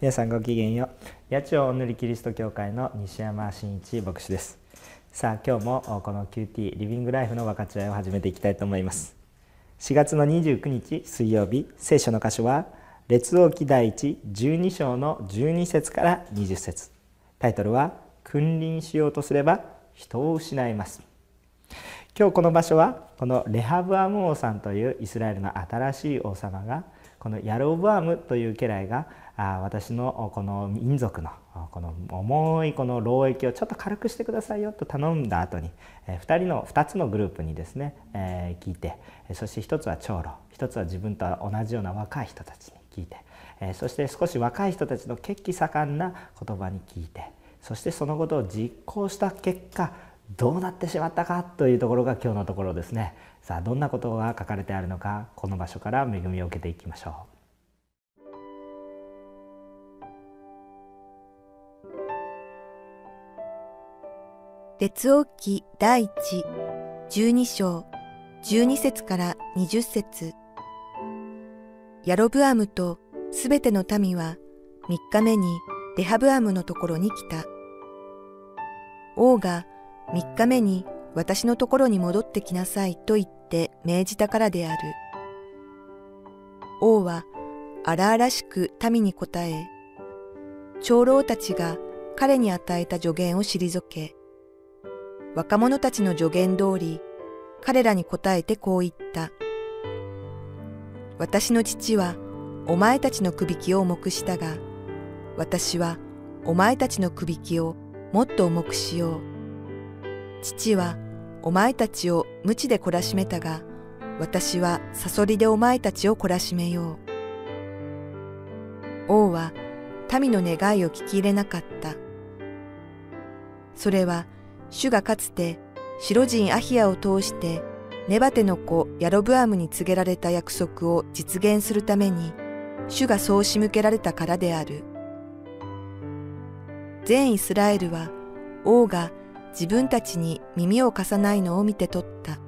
皆さんごきげんよう。八千代お塗りキリスト教会の西山真一牧師です。さあ今日もこの QT リビングライフの分かち合いを始めていきたいと思います。4月の29日水曜日聖書の箇所は列王記第一12章の12節から20節。タイトルは君臨しようとすれば人を失います。今日この場所はこのレハブアム王さんというイスラエルの新しい王様がこのヤロブアムという家来が私のこの民族のこの重いこの労役をちょっと軽くしてくださいよと頼んだ後に2人の2つのグループにですね聞いてそして1つは長老1つは自分と同じような若い人たちに聞いてそして少し若い人たちの血気盛んな言葉に聞いてそしてそのことを実行した結果どうなってしまったかというところが今日のところですねさあどんなことが書かれてあるのかこの場所から恵みを受けていきましょう。列王記第一十二章十二節から二十節ヤロブアムとすべての民は三日目にレハブアムのところに来た。王が三日目に私のところに戻ってきなさいと言って命じたからである。王は荒々しく民に答え、長老たちが彼に与えた助言を退け、若者たちの助言通り、彼らに答えてこう言った。私の父はお前たちの首輝を重くしたが、私はお前たちの首輝をもっと重くしよう。父はお前たちを無知で懲らしめたが、私はサソリでお前たちを懲らしめよう。王は民の願いを聞き入れなかった。それは主がかつて白人アヒアを通してネバテの子ヤロブアムに告げられた約束を実現するために主がそう仕向けられたからである。全イスラエルは王が自分たちに耳を貸さないのを見て取った。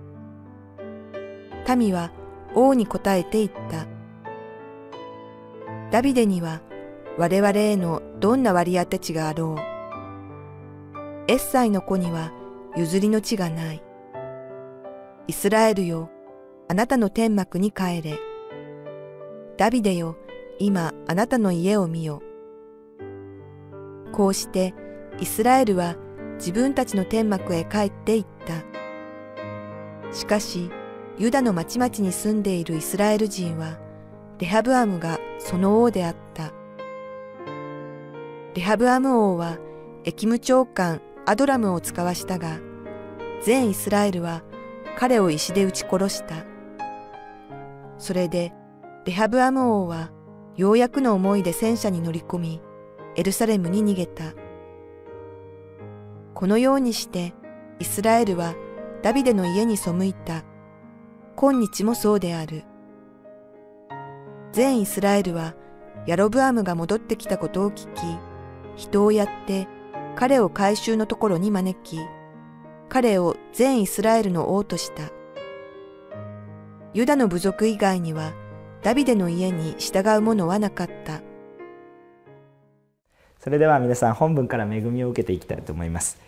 民は王に答えて言った。ダビデには我々へのどんな割り当て地があろう。エッサイの子には譲りの地がない。イスラエルよ、あなたの天幕に帰れ。ダビデよ、今あなたの家を見よ。こうしてイスラエルは自分たちの天幕へ帰って行った。しかし、ユダの町々に住んでいるイスラエル人は、レハブアムがその王であった。レハブアム王は、エキム長官アドラムを使わしたが、全イスラエルは彼を石で撃ち殺した。それで、レハブアム王はようやくの思いで戦車に乗り込み、エルサレムに逃げた。このようにして、イスラエルはダビデの家に背いた。今日もそうである。全イスラエルはヤロブアムが戻ってきたことを聞き、人をやって彼を改宗のところに招き、彼を全イスラエルの王とした。ユダの部族以外には、ダビデの家に従う者はなかった。それでは皆さん本文から恵みを受けていきたいと思います。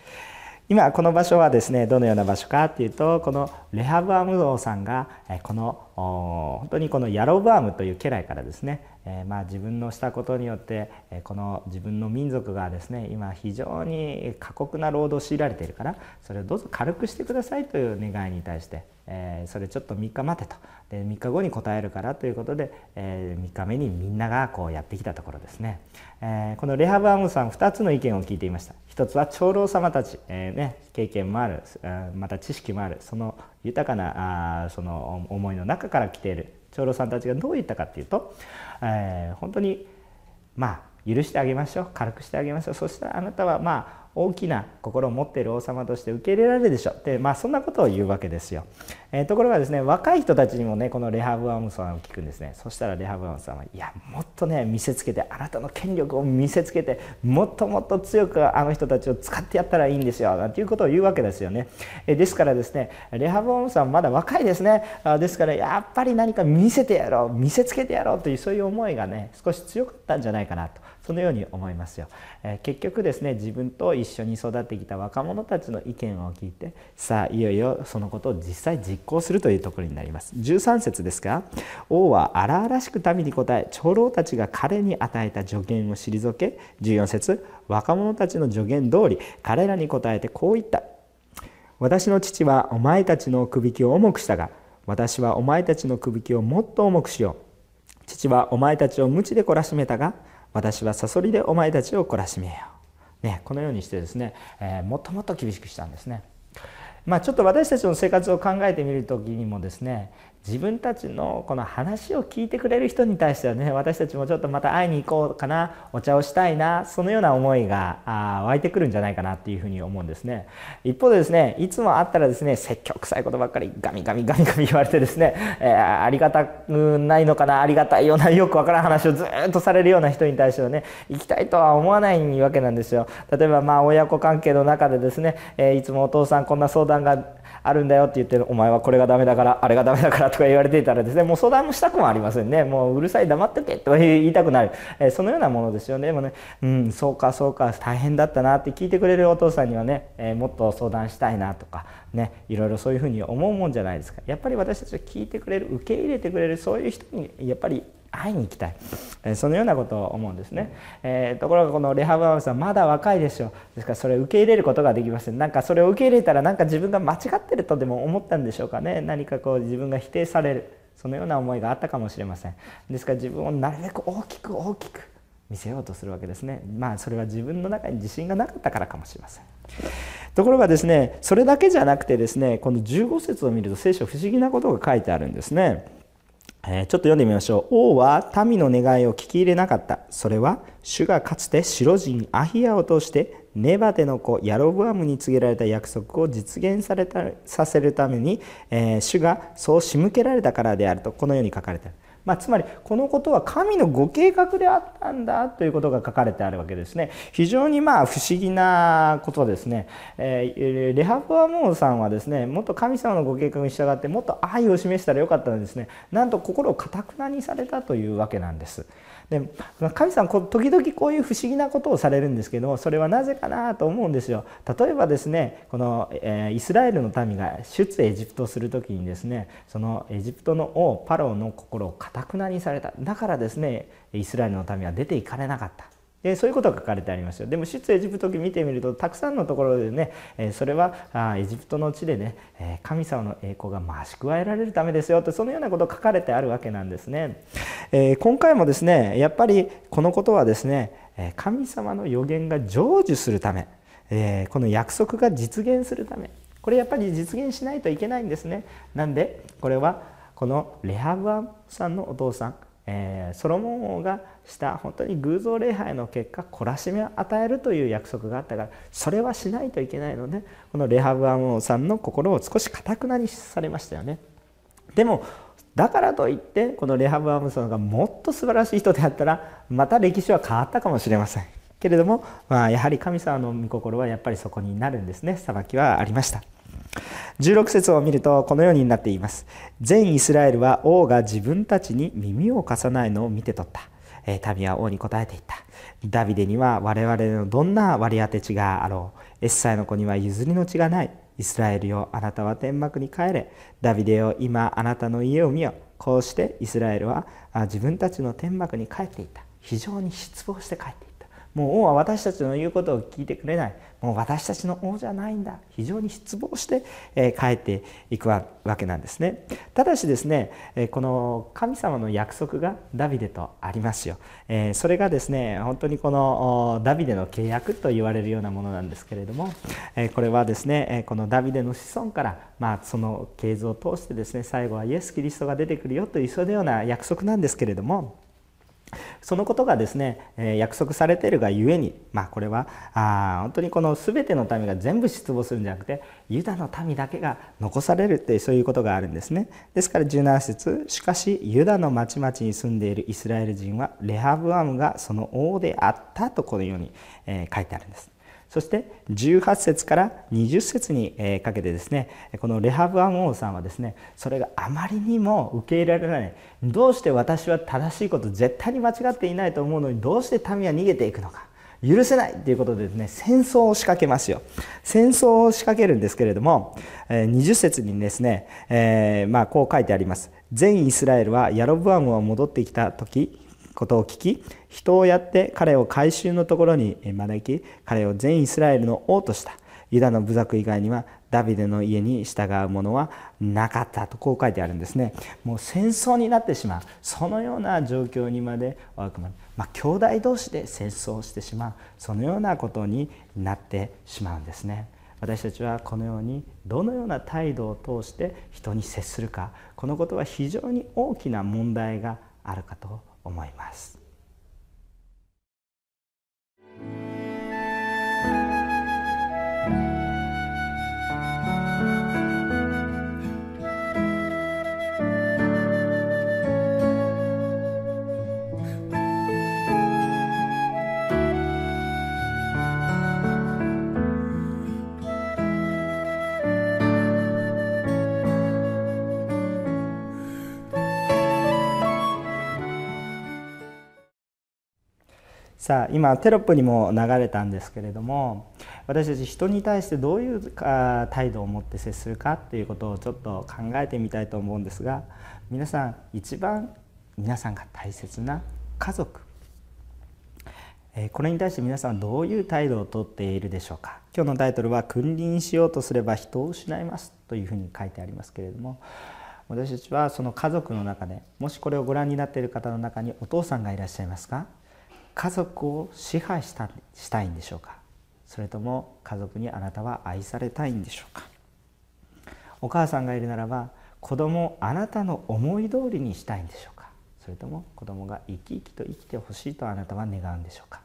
今この場所はですねどのような場所かっていうとこのレハブアム王さんがこの本当にこのヤロブアムという家来からですねえー、まあ自分のしたことによって、この自分の民族がですね今非常に過酷な労働を強いられているからそれをどうぞ軽くしてくださいという願いに対して、えー、それちょっと3日待てと。で3日後に答えるからということで、えー、3日目にみんながこうやってきたところですね、えー、このレハブアムさん2つの意見を聞いていました。一つは長老様たち、えーね、経験もあるまた知識もあるその豊かなあその思いの中から来ている長老さんたちがどう言ったかっていうと、えー、本当にまあ許してあげましょう軽くしてあげましょうそしたらあなたはまあ大きな心を持っている王様として受け入れられるでしょう。でまあそんなことを言うわけですよ、えー、ところがですね若い人たちにもねこのレハブアムさんを聞くんですね。そしたらレハブアムさんはいやもっとね見せつけてあなたの権力を見せつけてもっともっと強くあの人たちを使ってやったらいいんですよなんていうことを言うわけですよね、えー、ですからですねレハブアムさんまだ若いですね。あですからやっぱり何か見せてやろう見せつけてやろうというそういう思いがね少し強かったんじゃないかなと。そのように思いますよ、えー、結局ですね自分と一緒に育ってきた若者たちの意見を聞いてさあいよいよそのことを実際実行するというところになります。13節ですが王は荒々しく民に答え長老たちが彼に与えた助言を退け14節若者たちの助言通り彼らに答えてこう言った。私の父はお前たちのくびきを重くしたが私はお前たちのくびきをもっと重くしよう。父はお前たちを鞭で懲らしめたが私はサソリでお前たちを懲らしめよう、ね、このようにしてですね、えー、もっともっと厳しくしたんですね。まあ、ちょっと私たちの生活を考えてみる時にもですね自分たちのこの話を聞いてくれる人に対してはね私たちもちょっとまた会いに行こうかなお茶をしたいなそのような思いが湧いてくるんじゃないかなっていうふうに思うんですね。一方でですねいつも会ったらですね積極臭いことばっかりガミガミガミガミ言われてですね、えー、ありがたくないのかなありがたいようなよくわからん話をずっとされるような人に対してはね行きたいとは思わないわけなんですよ。例えばまあ親子関係の中でですね、えー、いつもお父さんこんな相談があるんだよって言ってお前はこれがダメだからあれがダメだからとか言われていたらですねもう相談もしたくもありませんね。もううるさい黙ってけと言いたくなる、え、そのようなものですよね。でもねうんそうかそうか大変だったなって聞いてくれるお父さんにはね、え、もっと相談したいなとかねいろいろそういうふうに思うもんじゃないですか。やっぱり私たちは聞いてくれる受け入れてくれるそういう人にやっぱり会いに行きたい、え、そのようなことを思うんですね、えー、ところがこのレハブアムさんまだ若いでしょう。ですからそれを受け入れることができません。なんかそれを受け入れたらなんか自分が間違ってるとでも思ったんでしょうかね。何かこう自分が否定される。そのような思いがあったかもしれません。ですから自分をなるべく大きく大きく見せようとするわけですね。まあそれは自分の中に自信がなかったからかもしれません。ところがですねそれだけじゃなくてですねこの15節を見ると聖書不思議なことが書いてあるんですね。え、ちょっと読んでみましょう。王は民の願いを聞き入れなかった。それは、主がかつて白人アヒアを通して、ネバテの子ヤロブアムに告げられた約束を実現されたさせるために、えー、主がそう仕向けられたからであると、このように書かれている。まあ、つまりこのことは神のご計画であったんだということが書かれてあるわけですね。非常にまあ不思議なことですね、えー、レハブアモンさんはですねもっと神様のご計画に従ってもっと愛を示したらよかったのですね。なんと心をかたくなにされたというわけなんです。で神様時々こういう不思議なことをされるんですけどそれはなぜかなと思うんですよ。例えばですねこの、えー、イスラエルの民が出エジプトする時にですねそのエジプトの王パロの心をかたくなにされた。だからですねイスラエルの民は出ていかれなかった。えそういうことが書かれてありますよ。でも出エジプト記見てみるとたくさんのところでね、えそれはあエジプトの地でね、え神様の栄光が増し加えられるためですよとそのようなことが書かれてあるわけなんですね、え今回もですねやっぱりこのことはですね神様の予言が成就するため、えこの約束が実現するためこれやっぱり実現しないといけないんですね。なんでこれはこのレハブアムさんのお父さんえー、ソロモン王がした本当に偶像礼拝の結果懲らしめを与えるという約束があったからそれはしないといけないのでこのレハブアム王さんの心を少しかたくなにされましたよね。でもだからといってこのレハブアムさんがもっと素晴らしい人であったらまた歴史は変わったかもしれませんけれども、まあ、やはり神様の御心はやっぱりそこになるんですね裁きはありました。16節を見るとこのようになっています。全イスラエルは王が自分たちに耳を貸さないのを見て取った、民は王に答えていった。ダビデには我々のどんな割り当て地があろう。エッサイの子には譲りの地がない。イスラエルよあなたは天幕に帰れ。ダビデよ今あなたの家を見よ。こうしてイスラエルは自分たちの天幕に帰っていった。非常に失望して帰っていた。もう王は私たちの言うことを聞いてくれない。もう私たちの王じゃないんだ。非常に失望して、え帰っていくわけなんですね。ただしですね、えこの神様の約束がダビデとありますよ、えそれがですね本当にこのダビデの契約と言われるようなものなんですけれども、えこれはですねこのダビデの子孫から、まあ、その系図を通してですね最後はイエス・キリストが出てくるよというそのような約束なんですけれどもそのことがですね、え約束されているがゆえに、まあ、これはあ本当にこの全ての民が全部失望するんじゃなくてユダの民だけが残されるってそういうことがあるんですね。ですから17節しかしユダの町々に住んでいるイスラエル人はレハブアムがその王であったとこのように、え書いてあるんです。そして18節から20節にかけてですねこのレハブアン王さんはですねそれがあまりにも受け入れられない。どうして私は正しいこと絶対に間違っていないと思うのにどうして民は逃げていくのか。許せない。ということでですね戦争を仕掛けますよ。戦争を仕掛けるんですけれども20節にですね、えー、まあこう書いてあります。全イスラエルはヤロブアムを戻ってきた時ことを聞き人をやって彼を改宗のところに招き彼を全イスラエルの王とした。ユダの部族以外にはダビデの家に従う者はなかったとこう書いてあるんですね。もう戦争になってしまう。そのような状況にまで追い込まれまあ兄弟同士で戦争をしてしまう。そのようなことになってしまうんですね。私たちはこのようにどのような態度を通して人に接するか。このことは非常に大きな問題があるかと思います。さあ今テロップにも流れたんですけれども私たち人に対してどういう態度を持って接するかっていうことをちょっと考えてみたいと思うんですが皆さん一番皆さんが大切な家族。これに対して皆さんはどういう態度をとっているでしょうか。今日のタイトルは「君臨しようとすれば人を失います」というふうに書いてありますけれども私たちはその家族の中でもしこれをご覧になっている方の中にお父さんがいらっしゃいますか？家族を支配したしたいんでしょうか？それとも家族にあなたは愛されたいんでしょうか？お母さんがいるならば子供をあなたの思い通りにしたいんでしょうか？それとも子供が生き生きと生きてほしいとあなたは願うんでしょうか？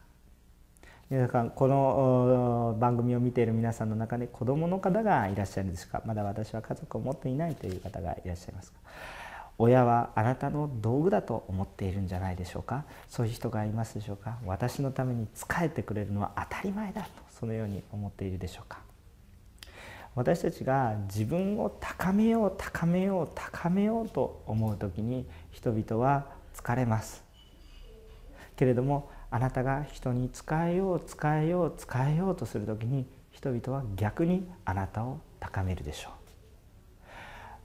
皆さんこの番組を見ている皆さんの中で子供の方がいらっしゃるんですか？まだ私は家族を持っていないという方がいらっしゃいますか？親はあなたの道具だと思っているんじゃないでしょうか？そういう人がいますでしょうか？私のために仕えてくれるのは当たり前だとそのように思っているでしょうか？私たちが自分を高めよう高めよう高めようと思う時に人々は疲れます。けれどもあなたが人に仕えよう仕えよう仕えようとする時に人々は逆にあなたを高めるでしょう。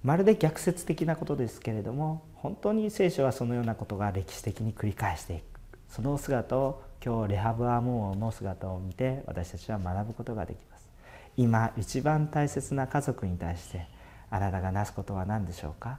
まるで逆説的なことですけれども本当に聖書はそのようなことが歴史的に繰り返していく。その姿を今日レハブアム王の姿を見て私たちは学ぶことができます。今一番大切な家族に対してあなたがなすことは何でしょうか？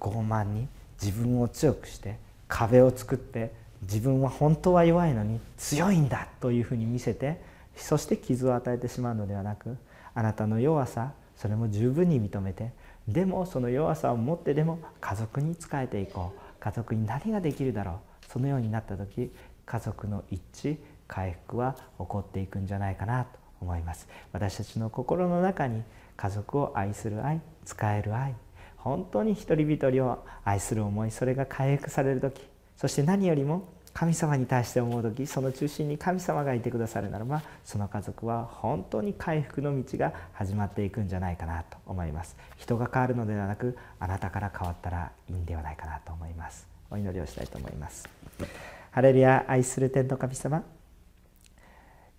傲慢に自分を強くして壁を作って自分は本当は弱いのに強いんだというふうに見せてそして傷を与えてしまうのではなくあなたの弱さそれも十分に認めてでもその弱さを持ってでも家族に仕えていこう。家族に何ができるだろう。そのようになった時家族の一致回復は起こっていくんじゃないかなと思います。私たちの心の中に家族を愛する愛使える愛本当に一人一人を愛する思いそれが回復される時そして何よりも神様に対して思う時その中心に神様がいてくださるならばその家族は本当に回復の道が始まっていくんじゃないかなと思います。人が変わるのではなくあなたから変わったらいいんではないかなと思います。お祈りをしたいと思います。ハレルヤ愛する天の神様。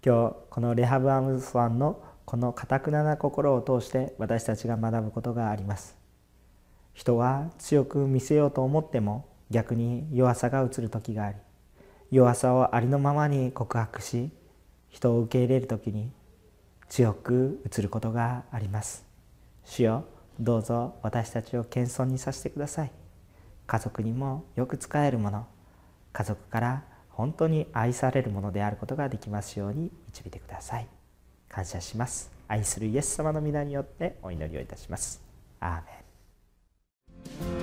今日このレハブアムスワンのこのかたくなな心を通して私たちが学ぶことがあります。人は強く見せようと思っても逆に弱さが映る時があり弱さをありのままに告白し人を受け入れる時に強く映ることがあります。主よどうぞ私たちを謙遜にさせてください。家族にもよく使えるもの。家族から本当に愛されるものであることができますように導いてください。感謝します。愛するイエス様の皆によってお祈りをいたします。アーメン。